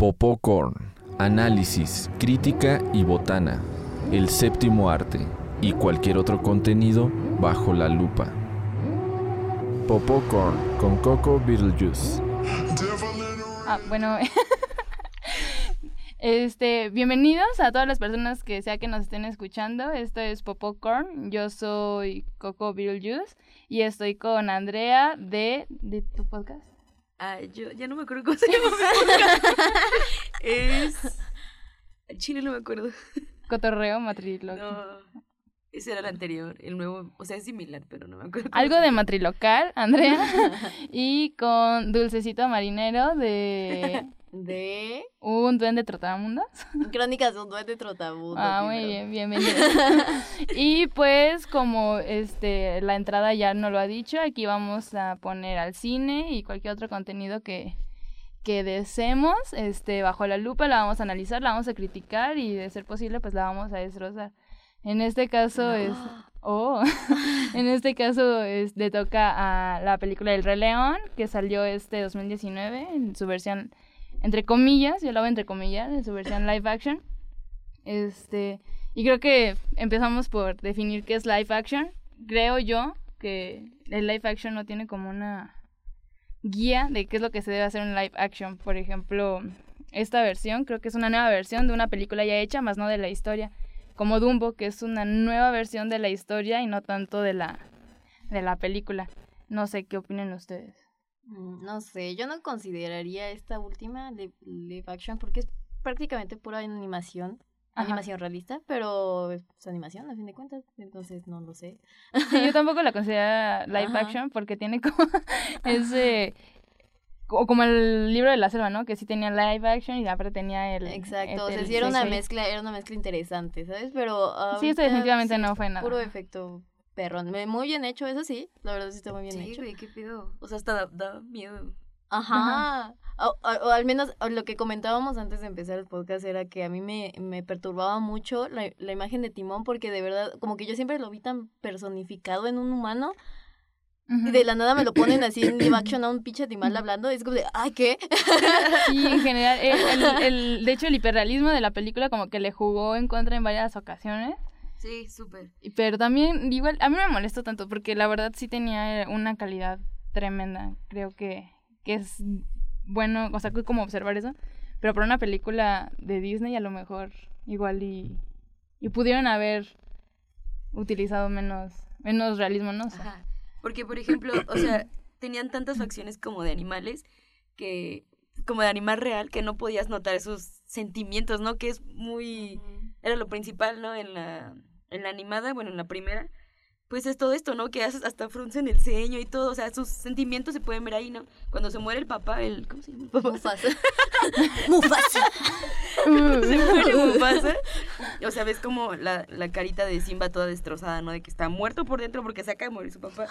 Popcorn, análisis, crítica y botana, el séptimo arte y cualquier otro contenido bajo la lupa. Popcorn con Coco Beetlejuice. Ah, bueno. Este, bienvenidos a todas las personas que sea que nos estén escuchando. Esto es Popcorn. Yo soy Coco Beetlejuice y estoy con Andrea de, de tu podcast. Ah, yo ya no me acuerdo cómo se llama es. Chile no me acuerdo. Cotorreo Matriloquio. No. Ese era el anterior, el nuevo, o sea, es similar, pero no me acuerdo. Algo de matrilocal, Andrea. y con Dulcecito Marinero de de un duende trotamundos. Crónicas de un duende trotamundos. Ah, muy bien, bienvenido. y pues como este la entrada ya no lo ha dicho, aquí vamos a poner al cine y cualquier otro contenido que que deseemos, este bajo la lupa la vamos a analizar, la vamos a criticar y de ser posible pues la vamos a destrozar. En este caso es Oh, en este caso es, le toca a la película El Rey León, que salió este 2019 en su versión entre comillas, yo lo hago entre comillas, en su versión live action. Este, y creo que empezamos por definir qué es live action. Creo yo que el live action no tiene como una guía de qué es lo que se debe hacer en live action. Por ejemplo, esta versión creo que es una nueva versión de una película ya hecha, más no de la historia. Como Dumbo, que es una nueva versión de la historia y no tanto de la, de la película. No sé qué opinen ustedes. Mm, no sé, yo no consideraría esta última live action porque es prácticamente pura animación. Animación realista, pero es animación a fin de cuentas, entonces no lo sé. Sí, yo tampoco la considero live action porque tiene como ese o como el libro de la selva, ¿no? Que sí tenía live action y aparte tenía el Exacto, o sea, sí era una mezcla, era una mezcla interesante, ¿sabes? Pero Sí, esto definitivamente no fue nada. Puro efecto perrón. Muy bien hecho, eso sí. La verdad sí está muy bien sí, hecho. Sí, qué pido. O sea, hasta da, miedo. Ajá. O, al menos lo que comentábamos antes de empezar el podcast era que a mí me, me perturbaba mucho la, la, imagen de Timón porque de verdad, como que yo siempre lo vi tan personificado en un humano. Y de la nada me lo ponen así en live action a un pinche animal hablando. Es como de, ¿ay qué? Sí, en general. El, el, de hecho, el hiperrealismo de la película como que le jugó en contra en varias ocasiones. Sí, súper. Pero también, igual, a mí me molestó tanto porque la verdad sí tenía una calidad tremenda. Creo que, que es bueno, o sea, como observar eso. Pero para una película de Disney a lo mejor igual y, y pudieron haber utilizado menos, menos realismo, ¿no? Ajá. Porque, por ejemplo, o sea, tenían tantas facciones como de animales que como de animal real que no podías notar esos sentimientos, ¿no? Que es muy era lo principal, ¿no? En la en la animada, bueno, en la primera, pues es todo esto, ¿no? Que haces hasta fruncen el ceño y todo, o sea, sus sentimientos se pueden ver ahí, ¿no? Cuando se muere el papá, el ¿cómo se llama? Mufasa. Mufasa. se muere Mufasa. O sea, ves como la, la carita de Simba toda destrozada, ¿no? De que está muerto por dentro porque se acaba de morir su papá.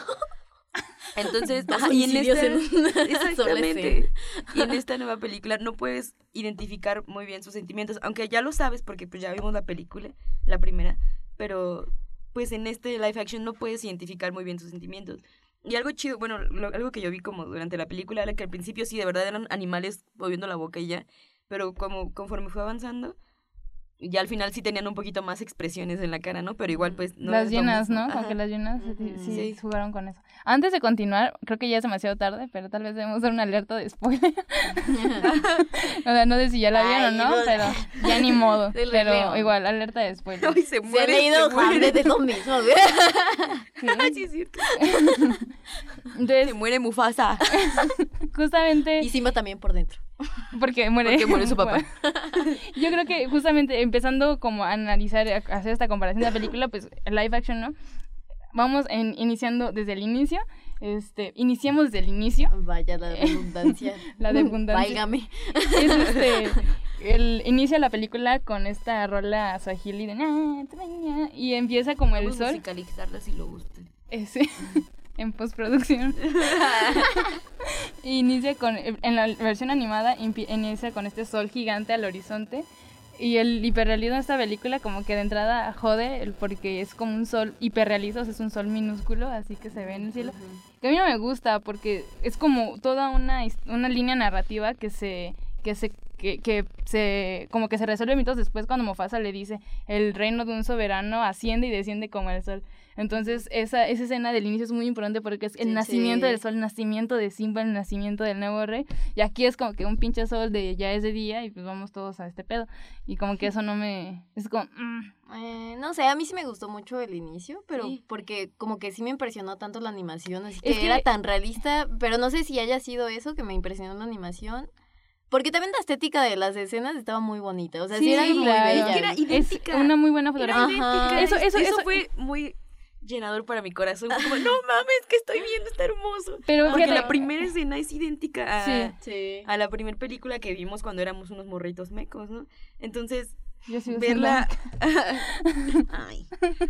Entonces, ajá, y en esta, exactamente, y en esta nueva película no puedes identificar muy bien sus sentimientos, aunque ya lo sabes porque pues ya vimos la película, la primera, pero pues en este live action no puedes identificar muy bien sus sentimientos. Y algo chido, bueno, algo que yo vi como durante la película era que al principio sí, de verdad eran animales moviendo la boca y ya, pero como conforme fue avanzando, ya al final sí tenían un poquito más expresiones en la cara, ¿no? Pero igual pues no Las llenas, ¿no? Como que las llenas sí, sí, jugaron con eso. Antes de continuar, creo que ya es demasiado tarde, pero tal vez debemos dar una alerta de spoiler. o sea, no sé si ya la vieron, ¿no? Pero ya ni modo. pero igual, alerta de spoiler. Ay, se muere, se ha leído Hamlet de lo mismo, sí es cierto. Entonces, se muere Mufasa. justamente... Y Simba también por dentro. Porque muere. Porque muere su papá. Yo creo que justamente empezando como a analizar, a hacer esta comparación de la película, pues live action, ¿no? Vamos en, iniciando desde el inicio. Este, iniciemos desde el inicio. Vaya la redundancia. la de abundancia. Válgame. Es este, el inicio de la película con esta rola swahili de y empieza como el Vamos sol. musicalizarla si lo gusten. Ese en postproducción. inicia con, en la versión animada, inicia con este sol gigante al horizonte. Y el hiperrealismo de esta película como que de entrada jode porque es como un sol hiperrealista, o sea, es un sol minúsculo, así que se ve en el cielo. Que a mí no me gusta porque es como toda una, una línea narrativa que se que se que, que se como que se resuelve mitos después cuando Mufasa le dice el reino de un soberano asciende y desciende como el sol. Entonces, esa, esa escena del inicio es muy importante porque es el nacimiento del sol, el nacimiento de Simba, el nacimiento del nuevo rey. Y aquí es como que un pinche sol de ya es de día y pues vamos todos a este pedo. Y como que eso no me... Es como... Mm. Eh, no sé, a mí sí me gustó mucho el inicio, pero porque como que sí me impresionó tanto la animación, así que, era tan realista, pero no sé si haya sido eso que me impresionó la animación. Porque también la estética de las escenas estaba muy bonita. O sea, sí, era muy bella. era idéntica. Es una muy buena fotografía. Eso, eso, eso, fue muy llenador para mi corazón. Como, no mames, que estoy viendo, está hermoso. Pero Porque la primera escena es idéntica a, a la primera película que vimos cuando éramos unos morritos mecos, ¿no? Entonces, verla. Ay,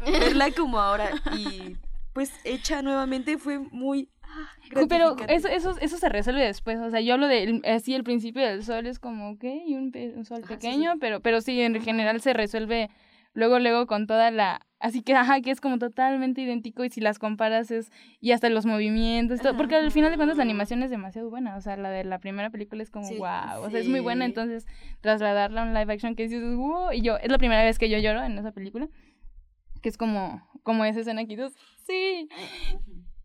verla como ahora y pues hecha nuevamente fue muy. Ah, pero eso, eso, eso se resuelve después. O sea, yo hablo de así el principio del sol es como, ok, un, un sol pequeño, pero pero sí, en general se resuelve luego, luego con toda la... Así que, ajá, que es como totalmente idéntico y si las comparas es... Y hasta los movimientos, todo, porque al final de cuentas la animación es demasiado buena, o sea, la de la primera película es como, wow, o sea, es muy buena, entonces trasladarla a un live action que dices, wow, y yo, es la primera vez que yo lloro en esa película, que es como, como esa escena aquí, sí,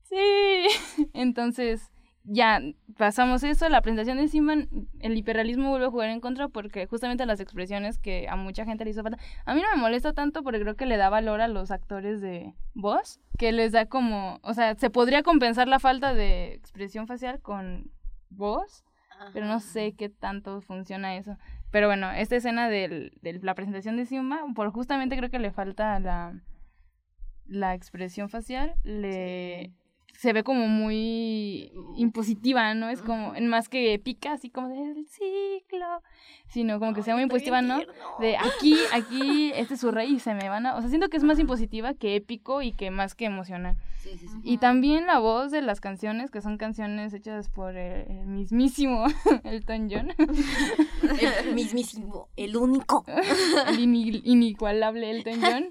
sí, entonces ya pasamos eso, la presentación de Simon, el hiperrealismo vuelve a jugar en contra porque justamente las expresiones que a mucha gente le hizo falta. A mí no me molesta tanto porque creo que le da valor a los actores de voz, que les da como, o sea, se podría compensar la falta de expresión facial con voz, pero no sé qué tanto funciona eso. Pero bueno, esta escena de la presentación de Simba, por justamente creo que le falta la, la expresión facial, le se ve como muy impositiva, ¿no? Es como, en más que épica, así como de el ciclo, sino como que sea muy impositiva, ¿no? De aquí, aquí, este es su rey y se me van a... O sea, siento que es más impositiva que épico y que más que emocional. Sí, sí, sí. Y también la voz de las canciones, que son canciones hechas por el, mismísimo Elton John. el mismísimo, el único. el inigualable Elton John.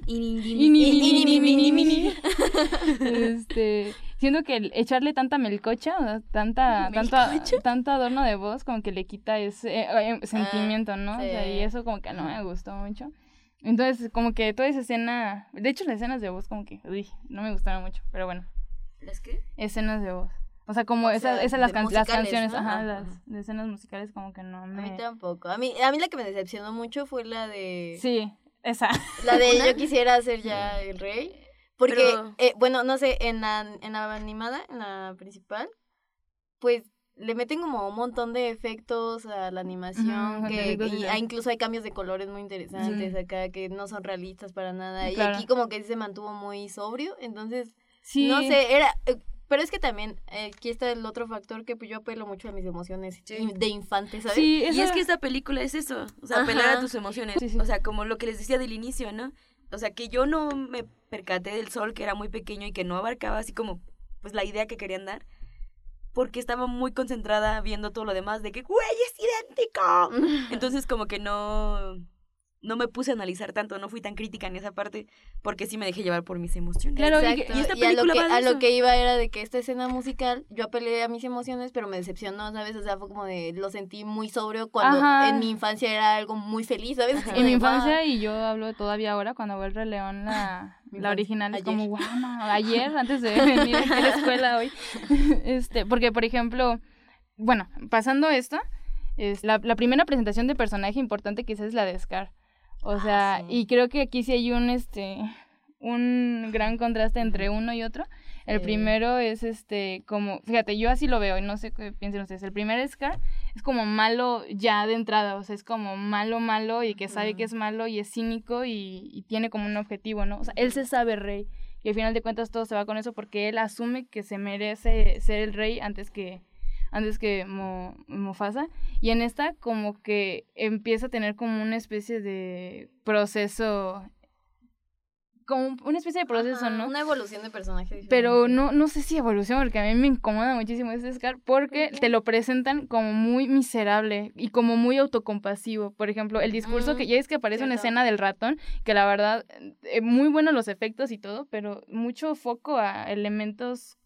Este siento que echarle tanta melcocha, o sea, tanta, tanto adorno de voz, como que le quita ese eh, eh, ah, sentimiento, ¿no? O sea, y eso como que no me gustó mucho. Entonces, como que toda esa escena, de hecho las escenas de voz como que, uy, no me gustaron mucho, pero bueno. ¿Las qué? Escenas de voz. O sea, como esas, esas las, las canciones, ajá, las escenas musicales como que no me... A mí tampoco. A mí, a mí la que me decepcionó mucho fue la de... Sí, esa. La de yo quisiera ser ya el rey. Porque, eh, bueno, no sé, en la, en la animada, en la principal, pues le meten como un montón de efectos a la animación, que incluso hay cambios de colores muy interesantes acá, que no son realistas para nada. Y aquí como que se mantuvo muy sobrio, entonces, no sé, era... Eh, pero es que también eh, aquí está el otro factor que pues, yo apelo mucho a mis emociones de infante, ¿sabes? y es que esta película es eso, o sea, apelar a tus emociones. O sea, como lo que les decía del inicio, ¿no? O sea, que yo no me percaté del sol, que era muy pequeño y que no abarcaba así como, pues, la idea que querían dar. Porque estaba muy concentrada viendo todo lo demás de que, güey, es idéntico. Entonces, como que no no me puse a analizar tanto, no fui tan crítica en esa parte, porque sí me dejé llevar por mis emociones. Claro, Exacto. y, esta película a, lo que, iba era de que esta escena musical, yo apelé a mis emociones, pero me decepcionó, ¿sabes? O sea, fue como de, lo sentí muy sobrio cuando en mi infancia era algo muy feliz, ¿sabes? En mi infancia, y yo hablo todavía ahora, cuando veo el Rey León, la, la original, es como, wow, ayer, antes de venir a la escuela hoy, este, porque, por ejemplo, bueno, pasando esto, es la, la primera presentación de personaje importante quizás es la de Scar o ah, sea, y creo que aquí sí hay un, este, un gran contraste entre uno y otro. El primero es este, como, fíjate, yo así lo veo y no sé qué piensen ustedes. El primer Scar es como malo ya de entrada, o sea, es como malo, malo y que sabe que es malo y es cínico y, y, tiene como un objetivo, ¿no? O sea, él se sabe rey y al final de cuentas todo se va con eso porque él asume que se merece ser el rey antes que, antes que Mo, Mufasa. Y en esta como que empieza a tener como una especie de proceso como una especie de proceso, ¿no? Una evolución de personaje. Pero no, no sé si evolución, porque a mí me incomoda muchísimo ese Scar, porque te lo presentan como muy miserable y como muy autocompasivo. Por ejemplo, el discurso que ya es que aparece una escena del ratón, que la verdad, eh, muy buenos los efectos y todo, pero mucho foco a elementos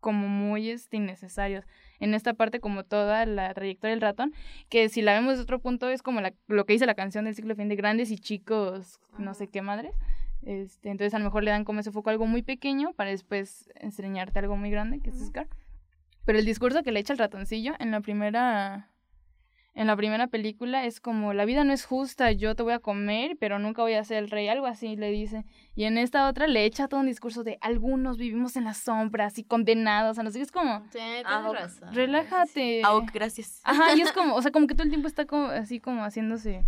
como muy este, innecesarios en esta parte como toda la trayectoria del ratón, que si la vemos de otro punto es como la, lo que dice la canción del ciclo fin de grandes y chicos, no sé qué madres. Este, entonces a lo mejor le dan como ese foco a algo muy pequeño para después enseñarte algo muy grande, que es Scar. Pero el discurso que le echa el ratoncillo en la primera en la primera película es como la vida no es justa, yo te voy a comer, pero nunca voy a ser el rey, algo así le dice. Y en esta otra le echa todo un discurso de algunos vivimos en las sombras y condenados, o no sé, es como Sí, tienes razón. relájate. Ah, gracias. Ajá, y es como, o sea, como que todo el tiempo está como así como haciéndose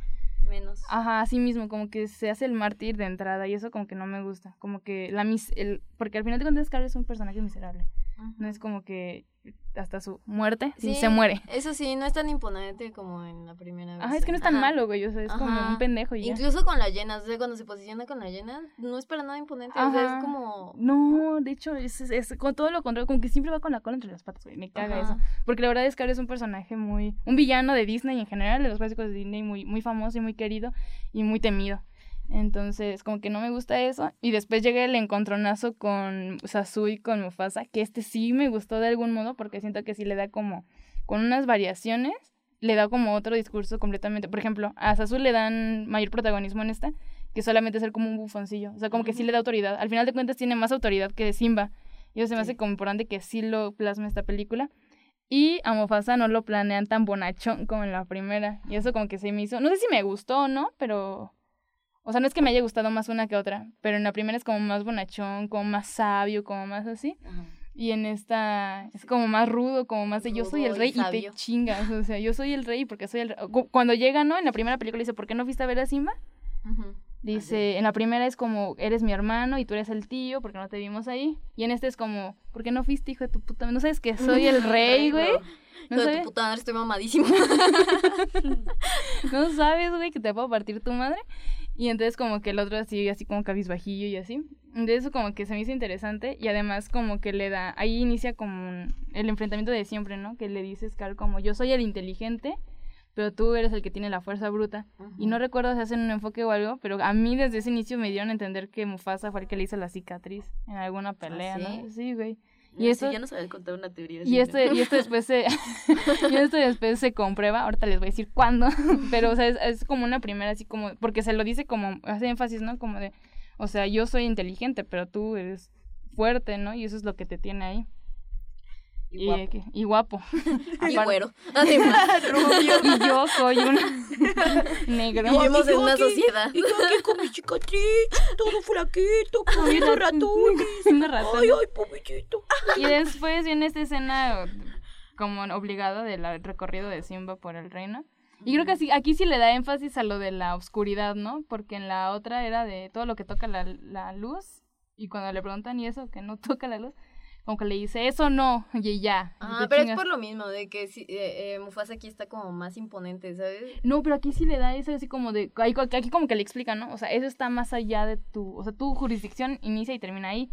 Menos. Ajá, así mismo, como que se hace el mártir de entrada y eso como que no me gusta, como que la mis el porque al final de cuentas Scar es un personaje miserable. No es como que hasta su muerte sí, Sí, se muere. Eso sí, no es tan imponente como en la primera vez. Ajá, es que no es tan Ajá. malo, güey, o sea, es como un pendejo y ya. Incluso con las llenas, o sea, cuando se posiciona con las llenas, no es para nada imponente, o sea, es como... No, de hecho, es, es, es con todo lo contrario, como que siempre va con la cola entre las patas, güey, me caga eso. Porque la verdad es que es un personaje muy, un villano de Disney en general, de los clásicos de Disney, muy, muy famoso y muy querido y muy temido. Entonces, como que no me gusta eso. Y después llega el encontronazo con Sasu y con Mufasa, que este sí me gustó de algún modo, porque siento que sí le da como, con unas variaciones, le da como otro discurso completamente. Por ejemplo, a Sasu le dan mayor protagonismo en esta, que solamente ser como un bufoncillo. O sea, como que sí le da autoridad. Al final de cuentas tiene más autoridad que Simba. Y eso se me Sí. hace como importante que sí lo plasma esta película. Y a Mufasa no lo planean tan bonachón como en la primera. Y eso como que se me hizo... No sé si me gustó o no, pero... O sea, no es que me haya gustado más una que otra, pero en la primera es como más bonachón, como más sabio, como más así. Y en esta es como más rudo, como más de yo soy el Rudo y rey y, te chingas. O sea, yo soy el rey porque soy el rey. Cu- Cuando llega, ¿no? En la primera película dice, ¿por qué no fuiste a ver a Simba? Dice, en la primera es como, eres mi hermano y tú eres el tío porque no te vimos ahí. Y en este es como, ¿por qué no fuiste, hijo de tu puta? ¿No sabes que soy el rey, güey? ¿No Hijo de tu puta madre, estoy mamadísimo. ¿No sabes, güey, que te puedo partir tu madre? Y entonces como que el otro así, así como cabizbajillo y así. Entonces eso como que se me hizo interesante y además como que le da, ahí inicia como un- el enfrentamiento de siempre, ¿no? Que le dice Scar como yo soy el inteligente, pero tú eres el que tiene la fuerza bruta. Y no recuerdo si hacen un enfoque o algo, pero a mí desde ese inicio me dieron a entender que Mufasa fue el que le hizo la cicatriz en alguna pelea, sí? ¿no? Sí, güey. Y esto esto- ya nos habías contado una teoría. Y esto, y esto después se y esto después se comprueba, ahorita les voy a decir cuándo, pero o sea, es, es como una primera así como porque se lo dice como hace énfasis, ¿no? Como de, o sea, yo soy inteligente, pero tú eres fuerte, ¿no? Y eso es lo que te tiene ahí. Y guapo. que- y guapo. Y güero. Además, Rubio. y yo soy una negro. vivimos en una sociedad. Y yo aquí con mi cicatriz, todo flaquito, con rat- ratones. Una ratón. Ay, ay, pobrecito. Y después viene esta escena como obligada del recorrido de Simba por el reino. Y creo que así, aquí sí le da énfasis a lo de la oscuridad, ¿no? Porque en la otra era de todo lo que toca la, la luz. Y cuando le preguntan y eso, que no toca la luz, como que le dice, eso no, y ya. Ah, pero es por lo mismo, de que sí, eh, eh, Mufasa aquí está como más imponente, ¿sabes? No, pero aquí sí le da eso así como de... Aquí como que le explica, ¿no? O sea, eso está más allá de tu... O sea, tu jurisdicción inicia y termina ahí.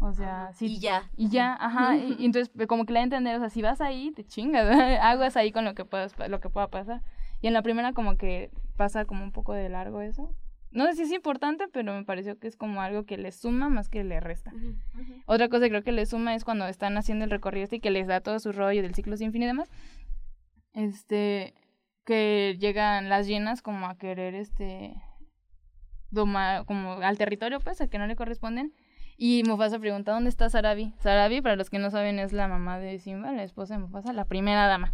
O sea, sí. Y ya. Y ya, ajá, y, y entonces pues, como que le da a entender, o sea, si vas ahí, te chingas, aguas ahí con lo que puedas, lo que pueda pasar. Y en la primera como que pasa como un poco de largo eso. No sé si es importante, pero me pareció que es como algo que le suma más que le resta. Otra cosa que creo que le suma es cuando están haciendo el recorrido este y que les da todo su rollo del ciclo sin fin y demás. Este, que llegan las llenas como a querer este domar como al territorio pues al que no le corresponden y Mufasa pregunta ¿dónde está Sarabi? Sarabi para los que no saben es la mamá de Simba la esposa de Mufasa la primera dama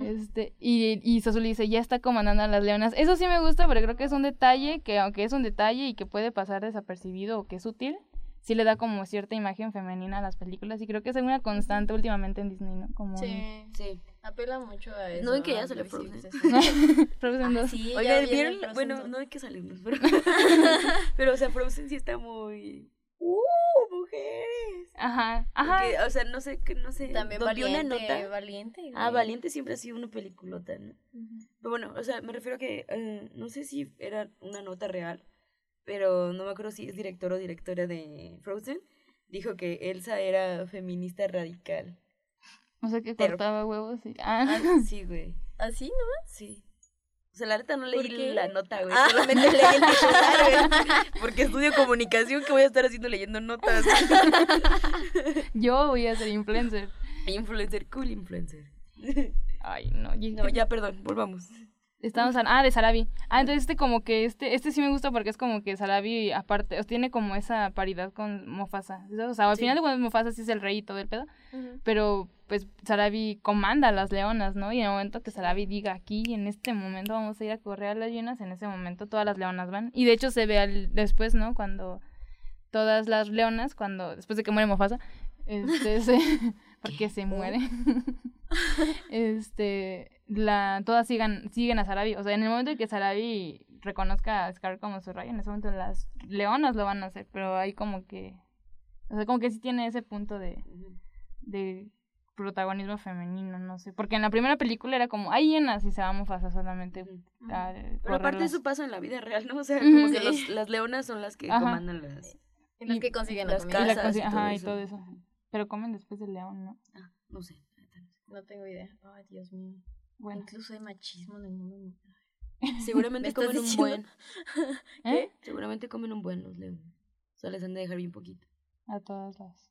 este y, y dice ya está comandando a las leonas eso sí me gusta pero creo que es un detalle que aunque es un detalle y que puede pasar desapercibido o que es útil sí le da como cierta imagen femenina a las películas y creo que es una constante últimamente en Disney no como un- Sí, Sí. apela mucho a eso. ¿No ven que ya visibilización. Frozen dos. Sí, ya Oigan, viene ¿vieron? Frozen Bueno, no hay que salirnos, pero... pero, o sea, Frozen sí está muy... ¡Uh, mujeres! ajá ajá Porque, o sea, no sé, que no sé... También valiente, una nota... valiente. Ah. Valiente siempre ha sido una peliculota, ¿no? Pero bueno, o sea, me refiero a que eh, no sé si era una nota real, pero no me acuerdo si es director o directora de Frozen. Dijo que Elsa era feminista radical. o sea que Pero- cortaba huevos y ah Ah, sí, güey. ¿Así no? Sí. O sea, la neta no ¿Por leí la nota, güey. Ah. Solamente leí el titular, güey. Porque estudio comunicación, que voy a estar haciendo leyendo notas? yo voy a ser influencer Influencer, cool influencer. Ay, No, ya, perdón, volvamos. Estamos a- ah, de Sarabi. Ah, entonces este como que este este sí me gusta porque es como que Sarabi aparte, tiene como esa paridad con. ¿sabes? O sea, al Sí. final de cuentas Mufasa sí es el rey y todo el pedo, pero pues Sarabi comanda a las leonas, ¿no? Y en el momento que Sarabi diga aquí, en este momento vamos a ir a correr a las llenas, en ese momento todas las leonas van. Y de hecho se ve al, después, ¿no? Cuando todas las leonas, cuando después de que muere Mufasa, este, se, porque se muere. este, la, todas sigan, siguen a Sarabi. O sea, en el momento en que Sarabi reconozca a Scar como su rey, en ese momento las leonas lo van a hacer, pero hay como que, o sea, como que sí tiene ese punto de, de protagonismo femenino, no sé. Porque en la primera película era como, hay hienas y se va Mufasa solamente. a Pero aparte eso pasa en la vida real, ¿no? O sea, como que los- las leonas son las que Ajá. comandan las... Y los que consiguen la las Y comida. la casas consi- y todo ajá, y todo eso. Pero comen después del león, ¿no? Ah, no sé. No tengo idea. Ay, Dios mío. Bueno. Incluso hay machismo en el mundo. Seguramente ¿Me estás comen un diciendo? buen. ¿Eh? Seguramente comen un buen los leones. O sea, les han de dejar bien poquito. A todas las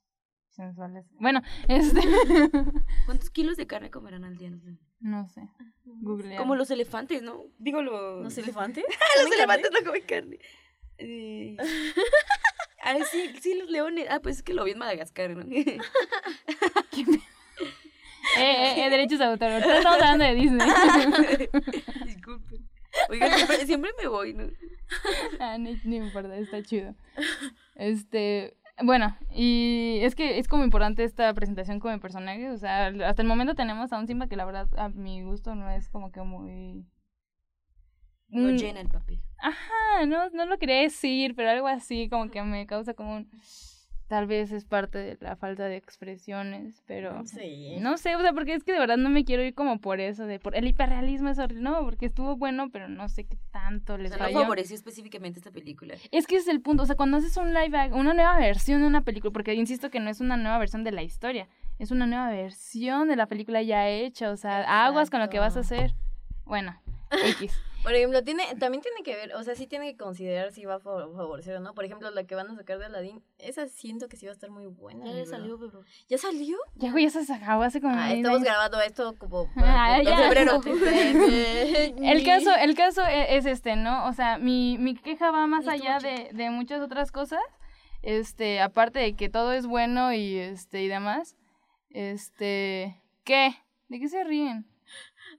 sensuales. Bueno, este. ¿Cuántos kilos de carne comerán al día los leones? no sé. Google. Como los elefantes, ¿no? Digo los... ¿Los elefantes? los elefantes no comen carne. Eh, Ay, sí, sí, los leones. Ah, pues es que lo vi en Madagascar, ¿no? Eh, eh, eh, derechos de autor. Ahorita estamos hablando de Disney. Disculpen. Oigan, siempre, siempre me voy, ¿no? ah, ni, ni me importa, está chido. Este. Bueno, y es que es como importante esta presentación como personaje. O sea, hasta el momento tenemos a un Simba que la verdad, a mi gusto, no es como que muy. No Mm, llena el papel. Ajá, no, no lo quería decir, pero algo así como que me causa como un... Tal vez es parte de la falta de expresiones, pero... Sí. No sé, o sea, porque es que de verdad no me quiero ir como por eso, de por el hiperrealismo es horrible, no, porque estuvo bueno, pero no sé qué tanto O les sea, no falló. favoreció específicamente esta película. Es que ese es el punto, o sea, cuando haces un live, una nueva versión de una película, porque insisto que no es una nueva versión de la historia, es una nueva versión de la película ya hecha, o sea, aguas con lo que vas a hacer. Bueno, X. Por ejemplo, tiene, también tiene que ver, o sea, sí tiene que considerar si va a fa- favorecer o no. Por ejemplo, la que van a sacar de Aladdin, esa siento que sí va a estar muy buena. Ya salió, bro. ¿Ya salió? Ya, güey, eso se acabó hace como... Ah, estamos grabando esto como Ah, ya. febrero. El caso, el caso e- es este, ¿no? O sea, mi, mi queja va más allá de, de muchas otras cosas. Este, aparte de que todo es bueno y este y demás. Este, ¿qué? ¿De qué se ríen?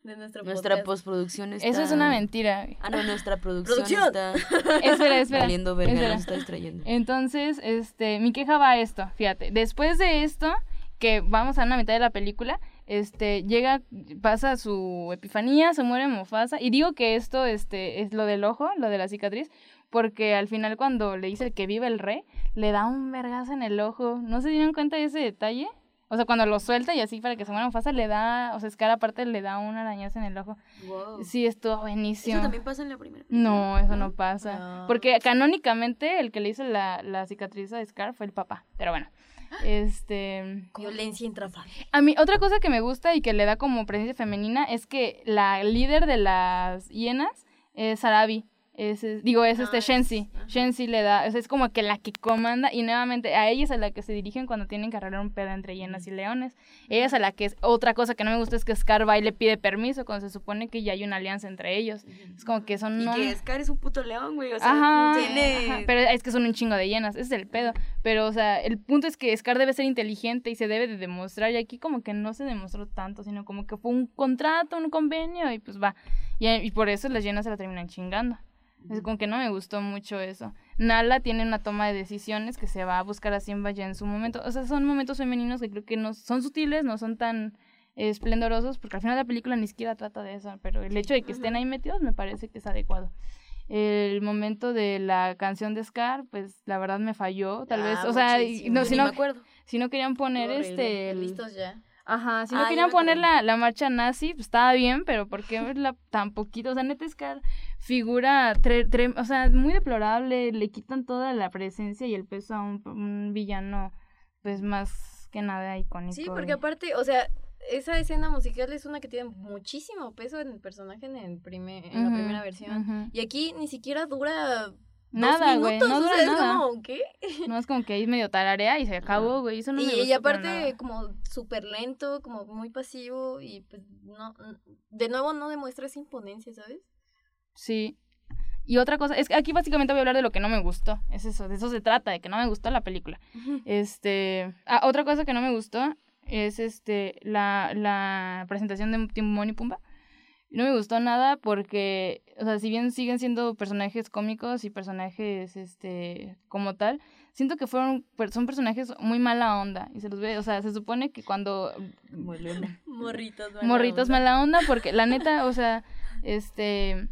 De nuestro Nuestra podcast. postproducción está... Eso es una mentira. Ah, no, nuestra producción, ¡Producción! está Espera, espera. valiendo verga, espera. nos está distrayendo. Entonces, este, mi queja va a esto, fíjate. Después de esto, que vamos a una mitad de la película, este, llega, pasa su epifanía, se muere Mufasa. Y digo que esto, este, es lo del ojo, lo de la cicatriz, porque al final cuando le dice que vive el rey, le da un vergazo en el ojo. ¿No se dieron cuenta de ese detalle? O sea, cuando lo suelta y así para que se muera Mufasa, le da, o sea, Scar aparte le da un arañazo en el ojo. Wow. Sí, estuvo buenísimo. ¿Eso también pasa en la primera? No, eso no pasa. No. Porque canónicamente el que le hizo la, la cicatriz a Scar fue el papá. Pero bueno. Este. Violencia intrafamiliar. A mí, otra cosa que me gusta y que le da como presencia femenina es que la líder de las hienas es Sarabi. Es, es- digo, es Ah, este es- Shensi. Shensi le da, o sea, es como que la que comanda y nuevamente a ella es a la que se dirigen cuando tienen que arreglar un pedo entre hienas y leones. Ella es a la que es, otra cosa que no me gusta es que Scar va y le pide permiso cuando se supone que ya hay una alianza entre ellos. Es como que son Y no... que Scar es un puto león, güey. O sea, Ajá, tiene... ajá, pero es que son un chingo de llenas, ese es el pedo. Pero, o sea, el punto es que Scar debe ser inteligente y se debe de demostrar. Y aquí como que no se demostró tanto, sino como que fue un contrato, un convenio y pues va. Y, y por eso las llenas se la terminan chingando. Es como que no me gustó mucho eso. Nala tiene una toma de decisiones que se va a buscar a Simba ya en su momento. O sea, son momentos femeninos que creo que no son sutiles, no son tan esplendorosos, porque al final la película ni siquiera trata de eso, pero el hecho de que estén ahí metidos me parece que es adecuado. El momento de la canción de Scar, pues la verdad me falló, tal Ah, vez, o sea, no, si no, me acuerdo. si no querían poner Horrible. este... el- Listos ya. Ajá, si no Ah, querían poner la, la marcha nazi, pues estaba bien, pero ¿por qué verla tan poquito? O sea, neta Scar figura, tre- tre- o sea, muy deplorable, le quitan toda la presencia y el peso a un, un villano, pues más que nada icónico. Sí, porque y- aparte, o sea, esa escena musical es una que tiene muchísimo peso en el personaje en, el primer, en la primera versión. Y aquí ni siquiera dura Nada, güey. No minutos, o dura sea, es nada. como, ¿qué? No es como que ahí medio tararea y se acabó, güey. Eso no me y, gustó y aparte, como súper lento, como muy pasivo, y pues no, de nuevo no demuestra esa imponencia, ¿sabes? Sí. Y otra cosa, es que aquí básicamente voy a hablar de lo que no me gustó. Es eso, de eso se trata, de que no me gustó la película. Este, ah, otra cosa que no me gustó es este la, la presentación de Timón y Pumba. No me gustó nada porque, o sea, si bien siguen siendo personajes cómicos y personajes, este, como tal, siento que fueron, son personajes muy mala onda y se los ve, o sea, se supone que cuando Morritos, mala morritos onda. mala onda porque la neta, o sea, este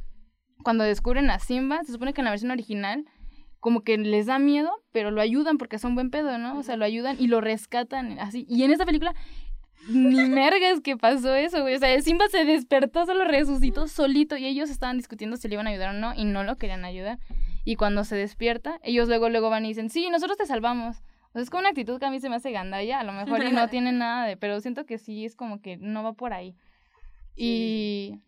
cuando descubren a Simba, se supone que en la versión original como que les da miedo, pero lo ayudan porque son buen pedo, ¿no? O sea, lo ayudan y lo rescatan así. Y en esta película ni mergas que pasó eso, güey. O sea, Simba se despertó, solo resucitó solito y ellos estaban discutiendo si le iban a ayudar o no y no lo querían ayudar. Y cuando se despierta, ellos luego luego van y dicen, "Sí, nosotros te salvamos." O sea, es como una actitud que a mí se me hace gandalla, a lo mejor y no tiene nada de, pero siento que sí es como que no va por ahí. Y,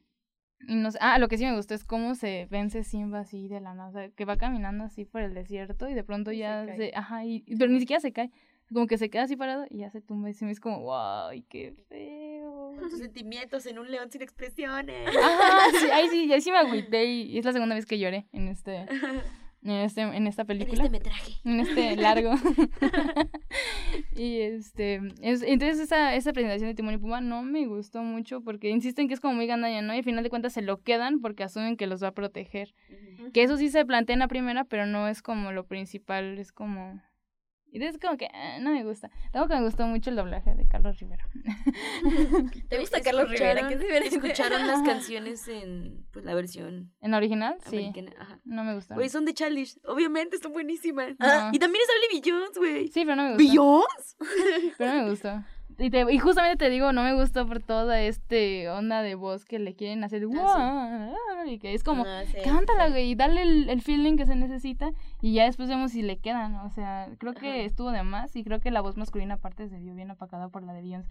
y no sé, ah, lo que sí me gustó es cómo se vence Simba así de la nada, o sea, que va caminando así por el desierto y de pronto Y se ya cae. se, ajá, y, pero ni siquiera se cae, como que se queda así parado y ya se tumba y se me es como, wow, qué feo. Tus sentimientos en un león sin expresiones. Ajá, sí, ahí sí, ahí sí me agüité y es la segunda vez que lloré en este, en este, en esta En película este metraje. en este largo. y este, es- entonces esa, esa presentación de Timón y Pumba no me gustó mucho porque insisten que es como muy gandalla, ¿no? Y al final de cuentas se lo quedan porque asumen que los va a proteger. Que eso sí se plantea en la primera, pero no es como lo principal, es como... Y es como que ah, no me gusta. Tengo que me gustó mucho el doblaje de Carlos Rivera. ¿Te gusta Carlos Rivera? ¿Qué es diferente? ¿Escucharon las canciones en pues, la versión ¿En la original? Sí. Ajá. No me gustó. Güey, son de Childish. Obviamente, están buenísimas. No. Y también es Olivia Jones, güey. Sí, pero no me gustó. ¿Beyoncé? Pero no me gustó. Y, te- y justamente te digo, no me gustó por toda este onda de voz que le quieren hacer. Ah, "Guau", Y que es como, Ah, sí, cántala, sí. güey, y dale el, el feeling que se necesita. Y ya después vemos si le quedan. O sea, creo que Ajá. estuvo de más. Y creo que la voz masculina, aparte, se vio bien apagada por la de Beyoncé.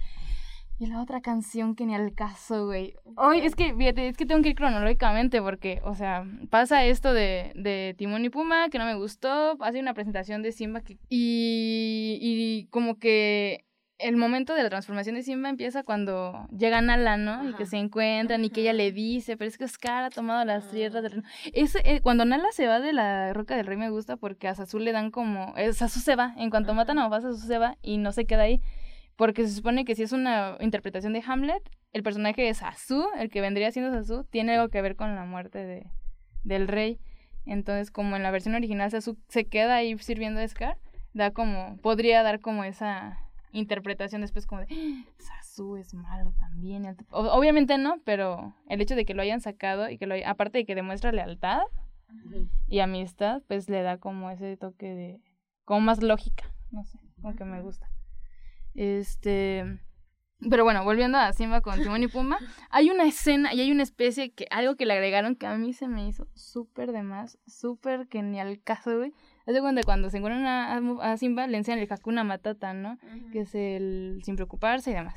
Y la otra canción que ni al caso, güey. Hoy es que, fíjate, es que tengo que ir cronológicamente porque, o sea, pasa esto de, de Timón y Puma que no me gustó, hace una presentación de Simba que, y, y como que el momento de la transformación de Simba empieza cuando llegan a la, ¿no? Y que se encuentran y que ella le dice, pero es que Oscar ha tomado las tierras del reino. Ese, eh, cuando Nala se va de la Roca del Rey me gusta porque a Sasu le dan como... Eh, Sasu se va, en cuanto matan a Mufasa, Sasu se va y no se queda ahí. Porque se supone que si es una interpretación de Hamlet, el personaje de Sasu, el que vendría siendo Sasu, tiene algo que ver con la muerte de, del rey. Entonces, como en la versión original Sasu se queda ahí sirviendo a Scar, da como, podría dar como esa interpretación después como de "Ah, Sasu es malo también. Obviamente no, pero el hecho de que lo hayan sacado y que lo hay- aparte de que demuestra lealtad y amistad, pues le da como ese toque de como más lógica, no sé, como que me gusta. Este, pero bueno, volviendo a Simba con Timón y Pumba, hay una escena y hay una especie que algo que le agregaron que a mí se me hizo súper de más, súper que ni al caso, güey. Haz de cuenta cuando se encuentran a, a Simba le enseñan el Hakuna Matata, ¿no? que es el sin preocuparse y demás.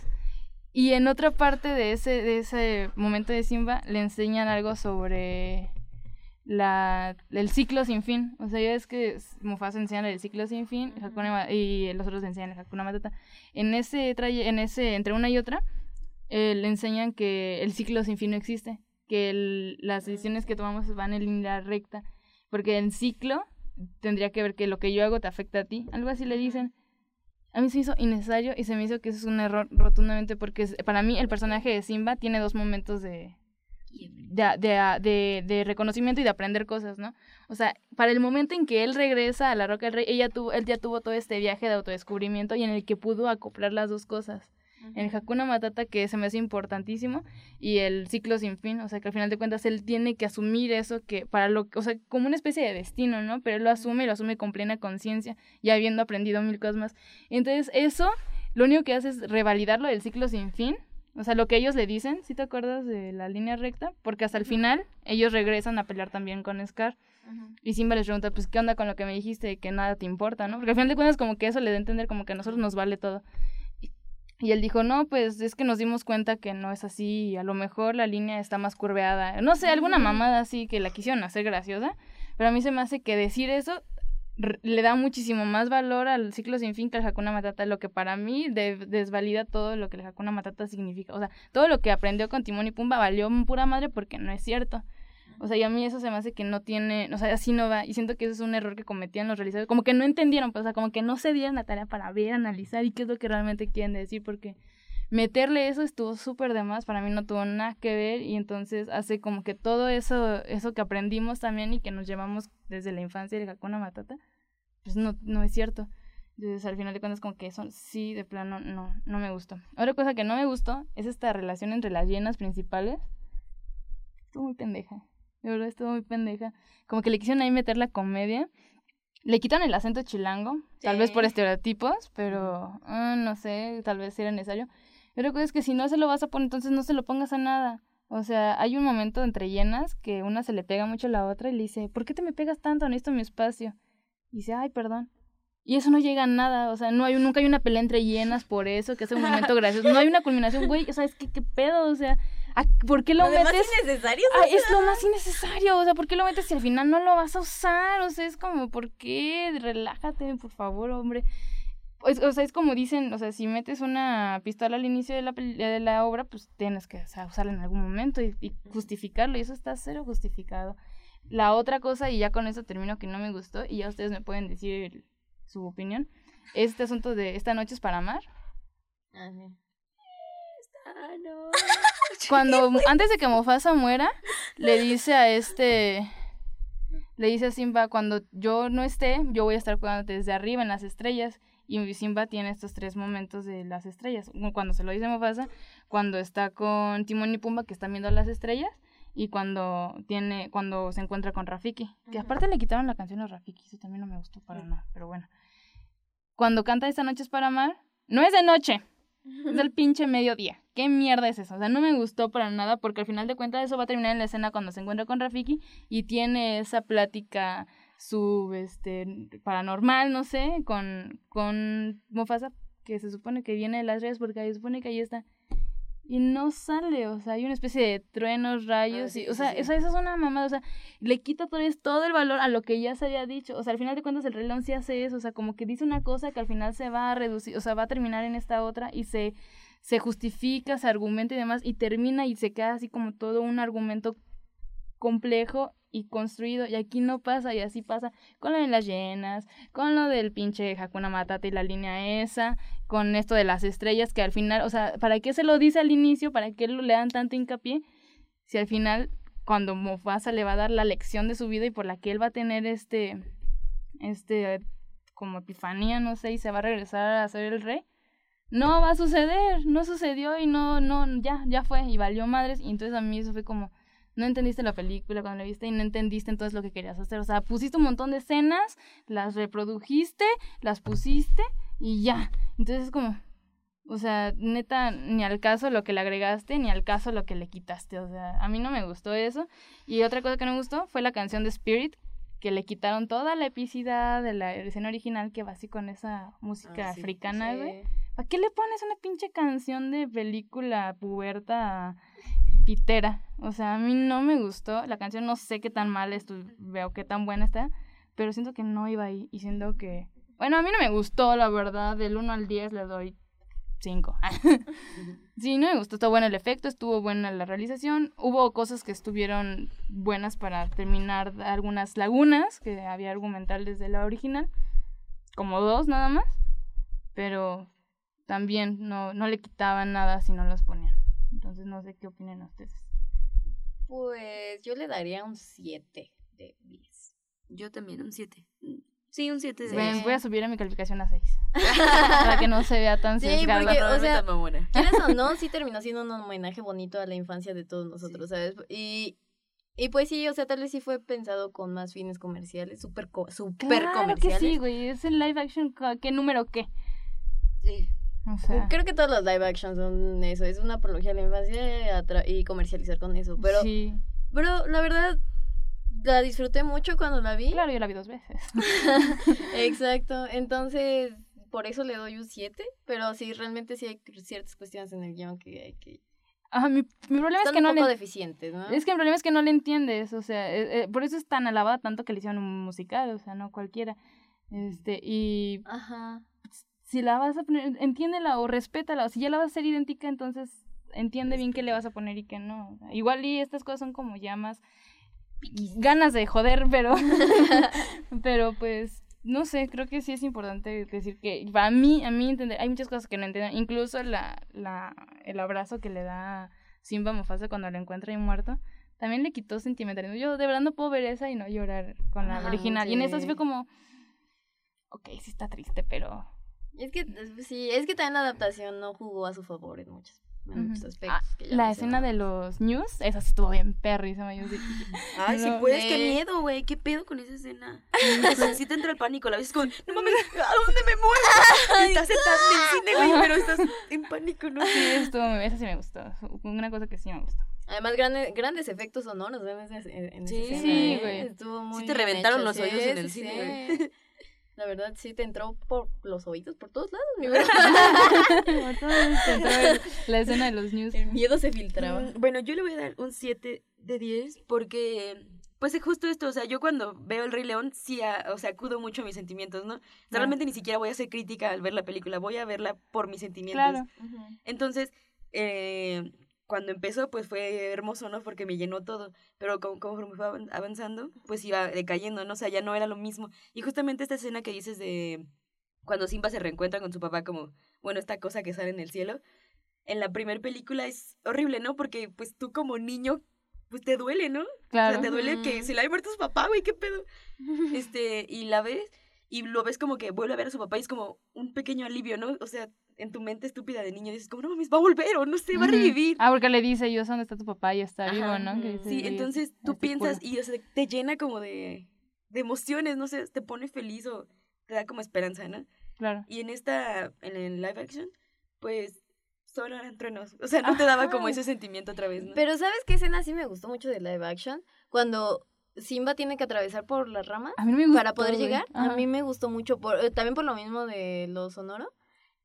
Y en otra parte de ese, de ese momento de Simba le enseñan algo sobre la, el ciclo sin fin. O sea, ya es que Mufasa enseña el ciclo sin fin Hakuna Ma- y los otros enseñan el Hakuna Matata. En ese, traye- en ese entre una y otra, eh, le enseñan que el ciclo sin fin no existe, que el- las decisiones que tomamos van en línea recta, porque el ciclo tendría que ver que lo que yo hago te afecta a ti, algo así le dicen. A mí se hizo innecesario y se me hizo que eso es un error rotundamente porque para mí el personaje de Simba tiene dos momentos de, de, de, de, de reconocimiento y de aprender cosas, ¿no? O sea, para el momento en que él regresa a la Roca del Rey, ella tuvo, él ya tuvo todo este viaje de autodescubrimiento y en el que pudo acoplar las dos cosas. El Hakuna Matata, que se me hace importantísimo, y el ciclo sin fin, o sea, que al final de cuentas él tiene que asumir eso que para lo o sea, como una especie de destino, ¿no? Pero él lo asume y lo asume con plena conciencia, ya habiendo aprendido mil cosas más. Entonces, eso lo único que hace es revalidarlo del ciclo sin fin, o sea, lo que ellos le dicen, si te acuerdas de la línea recta? Porque hasta el final ellos regresan a pelear también con Scar. Y Simba les pregunta, pues, ¿qué onda con lo que me dijiste? Que nada te importa, ¿no? Porque al final de cuentas como que eso le da a entender como que a nosotros nos vale todo. Y- él dijo, no, pues es que nos dimos cuenta que no es así y a lo mejor la línea está más curveada. No sé, alguna mamada así que la quisieron hacer graciosa. pero a mí se me hace que decir eso le da muchísimo más valor al ciclo sin fin que al Hakuna Matata, lo que para mí desvalida todo lo que el Hakuna Matata significa. O sea, todo lo que aprendió con Timón y Pumba valió pura madre porque no es cierto. O sea, y a mí eso se me hace que no tiene, o sea, así no va. Y siento que eso es un error que cometían los realizadores. Como que no entendieron, pues, o sea, como que no se dieron la tarea para ver, analizar y qué es lo que realmente quieren decir, porque meterle eso estuvo súper de más, para mí no tuvo nada que ver y entonces hace como que todo eso, eso que aprendimos también y que nos llevamos desde la infancia de Hakuna Matata, pues no, no es cierto. Entonces al final de cuentas como que eso sí, de plano, no, no me gustó. Otra cosa que no me gustó es esta relación entre las llenas principales. Estuvo muy pendeja. De verdad estuvo muy pendeja. Como que le quisieron ahí meter la comedia. Le quitan el acento chilango, tal vez por estereotipos, pero ah, no sé, tal vez era necesario. Pero es que si no se lo vas a poner, entonces no se lo pongas a nada. O sea, hay un momento entre llenas que una se le pega mucho a la otra y le dice, ¿por qué te me pegas tanto? Necesito mi espacio. Y dice, ay, perdón. Y eso no llega a nada, o sea, no hay, nunca hay una pelea entre llenas por eso, que es un momento gracioso. No hay una culminación, güey, o sea, es que qué pedo, o sea, ¿por qué lo, metes? Más innecesario, ah, es lo más innecesario, o sea, ¿por qué lo metes si al final no lo vas a usar? O sea, es como, ¿por qué? Relájate, por favor, hombre. o sea, es como dicen, o sea, si metes una pistola al inicio de la, de la obra, pues tienes que usarla en algún momento y, y justificarlo, y eso está cero justificado. La otra cosa, y ya con eso termino que no me gustó, y ya ustedes me pueden decir su opinión, este asunto de esta noche es para amar. Ah, Cuando, antes de que Mofasa muera, le dice a este, le dice a Simba, cuando yo no esté, yo voy a estar cuidándote desde arriba en las estrellas. Y Simba tiene estos tres momentos de las estrellas. Cuando se lo dice Mofasa, cuando está con Timón y Pumba que están viendo las estrellas, y cuando tiene cuando se encuentra con Rafiki, que aparte le quitaron la canción a Rafiki, eso también no me gustó para nada, pero bueno. Cuando canta Esta noche es para amar, no es de noche, es del pinche mediodía. ¿Qué mierda es eso? O sea, no me gustó para nada porque al final de cuentas eso va a terminar en la escena cuando se encuentra con Rafiki y tiene esa plática su este paranormal, no sé, con con Mufasa que se supone que viene de las redes porque se supone que ahí está y no sale, o sea, hay una especie de truenos, rayos, ah, y, o sea, Eso, es una mamada, o sea, le quita todo, todo el valor a lo que ya se había dicho, o sea, al final de cuentas el Rey León sí hace eso, o sea, como que dice una cosa que al final se va a reducir, o sea, va a terminar en esta otra y se, se justifica, se argumenta y demás, y termina y se queda así como todo un argumento complejo y construido. Y aquí no pasa, y así pasa con lo de las llenas, con lo del pinche Hakuna Matata y la línea esa, con esto de las estrellas, que al final, o sea, ¿para qué se lo dice al inicio? ¿Para qué le dan tanto hincapié? Si al final, cuando Mufasa le va a dar la lección de su vida y por la que él va a tener este, este, como epifanía, no sé, y se va a regresar a ser el rey, no va a suceder, no sucedió y no, no, ya, ya fue, y valió madres, y entonces a mí eso fue como, no entendiste la película cuando la viste y no entendiste entonces lo que querías hacer. O sea, pusiste un montón de escenas, las reprodujiste, las pusiste y ya. Entonces es como, o sea, neta, ni al caso lo que le agregaste, ni al caso lo que le quitaste. O sea, a mí no me gustó eso. Y otra cosa que no me gustó fue la canción de Spirit, que le quitaron toda la epicidad de la escena original que va así con esa música ah, africana, güey. ¿Para qué le pones una pinche canción de película puberta pitera. O sea, a mí no me gustó. La canción no sé qué tan mal estuvo, veo qué tan buena está, pero siento que no iba ahí y siento que... Bueno, a mí no me gustó, la verdad. Del 1 al 10 le doy 5. sí, no me gustó. Estuvo bueno el efecto, estuvo buena la realización. Hubo cosas que estuvieron buenas para terminar algunas lagunas que había argumental desde la original. Como dos nada más. Pero también no, no le quitaban nada si no los ponían. Entonces no sé qué opinan ustedes. Pues yo le daría un 7 de 10. Yo también, un 7. Sí, un 7 de 10. Voy a subir a mi calificación a 6. para que no se vea tan sí, Porque, o sea, ¿quieres o no? Sí terminó siendo un homenaje bonito a la infancia de todos nosotros, ¿sabes? Y, y pues sí, o sea, tal vez sí fue pensado con más fines comerciales, súper super claro comerciales. que sí, güey. Es el live action, ¿qué número qué? Sí. Creo que todos los live action son eso, es una apología a la infancia y comercializar con eso. Pero, sí. pero la verdad, la disfruté mucho cuando la vi. Claro, yo la vi dos veces. Exacto, entonces por eso le doy un 7, pero sí, realmente sí hay ciertas cuestiones en el guion que hay que... Ajá, mi, mi problema es que un no poco le... deficientes, ¿no? Es que el problema es que no le entiendes, o sea, eh, eh, por eso es tan alabada tanto que le hicieron un musical, o sea, no cualquiera. Este, y Ajá. Si la vas a poner, entiéndela o respétala, o si ya la vas a hacer idéntica, entonces entiende bien qué le vas a poner y qué no. Igual y estas cosas son como ya más ganas de joder, pero pero pues no sé, creo que sí es importante decir que para mí, a mí entender, hay muchas cosas que no entiendo, incluso la, la, el abrazo que le da Simba a Mufasa cuando lo encuentra ahí muerto, también le quitó sentimentalismo. Yo de verdad no puedo ver esa y no llorar con la Ajá, original. Y en esta sí. fue como, ok, sí está triste, pero... Es que, sí, es que también la adaptación no jugó a su favor en muchos, en muchos aspectos. Ah, que la escena de los news, esa sí estuvo bien perrísima. Yo sí, Ay, sí No, puedes, qué sí. miedo, güey. ¿Qué pedo con esa escena? O sea, sí te entra el pánico. La vez es como, no mames, ¿a dónde me muevo? Estás en el cine, güey, pero estás en pánico, ¿no? sí, estuvo, esa sí me gustó. Una cosa que sí me gustó. Además, grandes, grandes efectos sonoros ¿no? en esa, en esa Sí. escena, Sí, ¿eh? güey. Estuvo muy te bien reventaron hecho, los sí, oídos en el sí, cine, sí. La verdad, sí te entró por los oídos, por todos lados. mi bro. Por todo esto entró el- la escena de los news. El miedo se filtraba. Mm, Bueno, yo le voy a dar un 7 de 10 porque, pues es justo esto, o sea, yo cuando veo El Rey León, sí, a- o sea, acudo mucho a mis sentimientos, ¿no? O sea, Claro. realmente ni siquiera voy a hacer crítica al ver la película, voy a verla por mis sentimientos. Claro. Entonces, eh, cuando empezó, pues fue hermoso, ¿no? Porque me llenó todo. Pero como, conforme fue avan- avanzando, pues iba decayendo, ¿no? O sea, ya no era lo mismo. Y justamente esta escena que dices de cuando Simba se reencuentra con su papá, como, bueno, esta cosa que sale en el cielo, en la primera película es horrible, ¿no? Porque pues tú como niño, pues te duele, ¿no? O Claro. sea, te duele que se le haya muerto su papá, güey, qué pedo. Este, y la ves y lo ves como que vuelve a ver a su papá y es como un pequeño alivio, ¿no? O sea, en tu mente estúpida de niño dices como, no mames, va a volver o no sé, va a revivir. Ah, porque le dice, yo sé dónde está tu papá y está Ajá, vivo, ¿no? Que ujú. dice, Sí, "Y entonces es- tú es piensas puro". y o sea, te llena como de, de emociones, no sé, te pone feliz o te da como esperanza, ¿no? Claro. Y en esta, en el live action, pues solo eran truenos. O sea, no te daba como ese sentimiento otra vez, ¿no? Pero ¿sabes qué escena sí me gustó mucho de live action? Cuando Simba tiene que atravesar por las ramas A mí no me gustó. para poder llegar. Ajá. A mí me gustó mucho, por, eh, también por lo mismo de lo sonoro.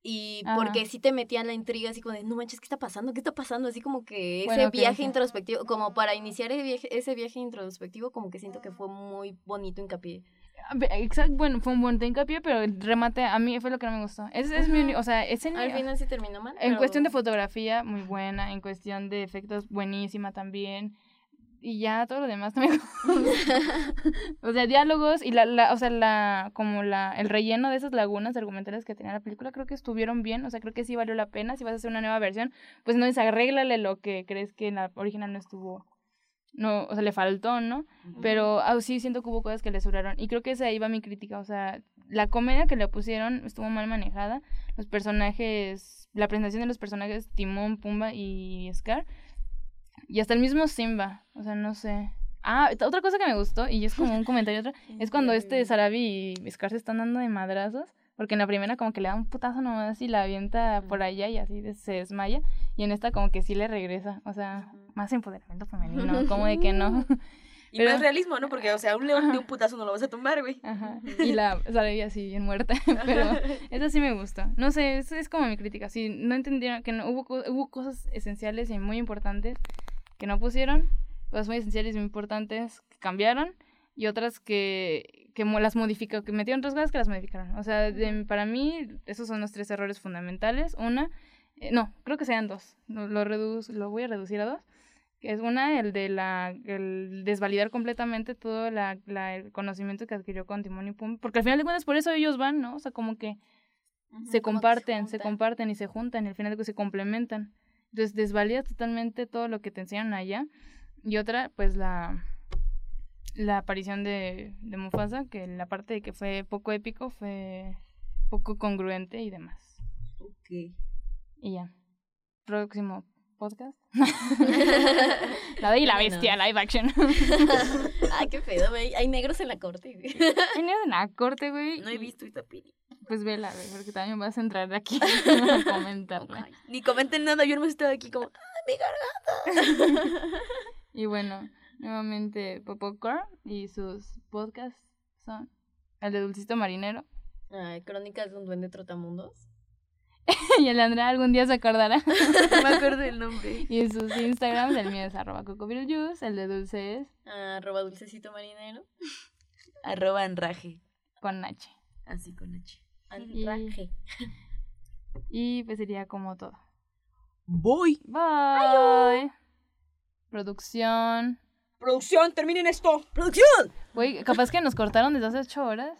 Y Ajá. porque sí te metía en la intriga, así como de, no manches, ¿qué está pasando? ¿Qué está pasando? Así como que ese Bueno, viaje introspectivo, como para iniciar ese viaje, ese viaje introspectivo, como que siento que fue muy bonito hincapié. Ah, Exacto, bueno, fue un buen hincapié, pero el remate a mí fue lo que no me gustó. Ese es mi, o sea, ese Al final sí terminó mal. En pero- cuestión de fotografía, muy buena. En cuestión de efectos, buenísima también. Y ya todo lo demás también. o sea, diálogos y la, la, o sea, la, como la, el relleno de esas lagunas argumentales que tenía la película, creo que estuvieron bien. O sea, creo que sí valió la pena. Si vas a hacer una nueva versión, pues no dices, arréglale lo que crees que en la original no estuvo. No, o sea, le faltó, ¿no? Pero ah, sí siento que hubo cosas que le sobraron. Y creo que esa va mi crítica. O sea, la comedia que le pusieron estuvo mal manejada. Los personajes, la presentación de los personajes Timón, Pumba y Scar. Y hasta el mismo Simba. O sea, no sé. Ah, otra cosa que me gustó, y es como un comentario otra, es cuando este Sarabi y Scar se están dando de madrazos. Porque en la primera como que le da un putazo nomás y la avienta por allá y así de- se desmaya. Y en esta como que sí le regresa. O sea, más empoderamiento femenino. Como de que no. Y Pero- más realismo, ¿no? Porque, o sea, un león de Ajá. un putazo no lo vas a tumbar, güey. Ajá. Y la Sarabi así bien muerta. Pero eso sí me gustó. No sé, eso es como mi crítica. Sí, no entendieron que no hubo, hubo cosas esenciales y muy importantes que no pusieron. Cosas muy esenciales y muy importantes que cambiaron. Y otras que, que las modificaron, que metieron otras cosas que las modificaron. O sea, de- para mí, esos son los tres errores fundamentales. Una, eh, no, creo que sean dos. Lo, lo, lo voy a reducir a dos. Es una, el de la, el desvalidar completamente todo la, la- el conocimiento que adquirió con Timón y Pumba. Porque al final de cuentas, por eso ellos van, ¿no? O sea, como que se comparten, se, juntan. comparten y se juntan y al final de cuentas se complementan. Entonces desvalida totalmente todo lo que te enseñaron allá. Y otra, pues la, la aparición de, de Mufasa, que la parte de que fue poco épico fue poco congruente y demás. Ok. Y ya. Próximo podcast. la de y la bestia, live action. Ay, qué pedo, güey. Hay negros en la corte, güey. Tenías en la corte, güey. No he visto esta peli. Pues vela, güey, porque también vas a entrar aquí a comentarla. Ay, Ni comenten nada, yo no he estado aquí como, ¡ah, mi garganta! Y bueno, nuevamente Popcorn y sus podcasts son el de Dulcito Marinero. Ay, Crónicas de un duende trotamundos. y el Andrea algún día se acordará. No me acuerdo el nombre. y en sus Instagrams, el mío es arroba cocovirjuice, el de Dulce es Arroba dulcecito marinero. Arroba enraje. con H. Así con H. Anraje. Y pues sería como todo. Voy. Bye. Producción. Producción, terminen esto. Producción. Güey, capaz que nos cortaron desde hace ocho horas.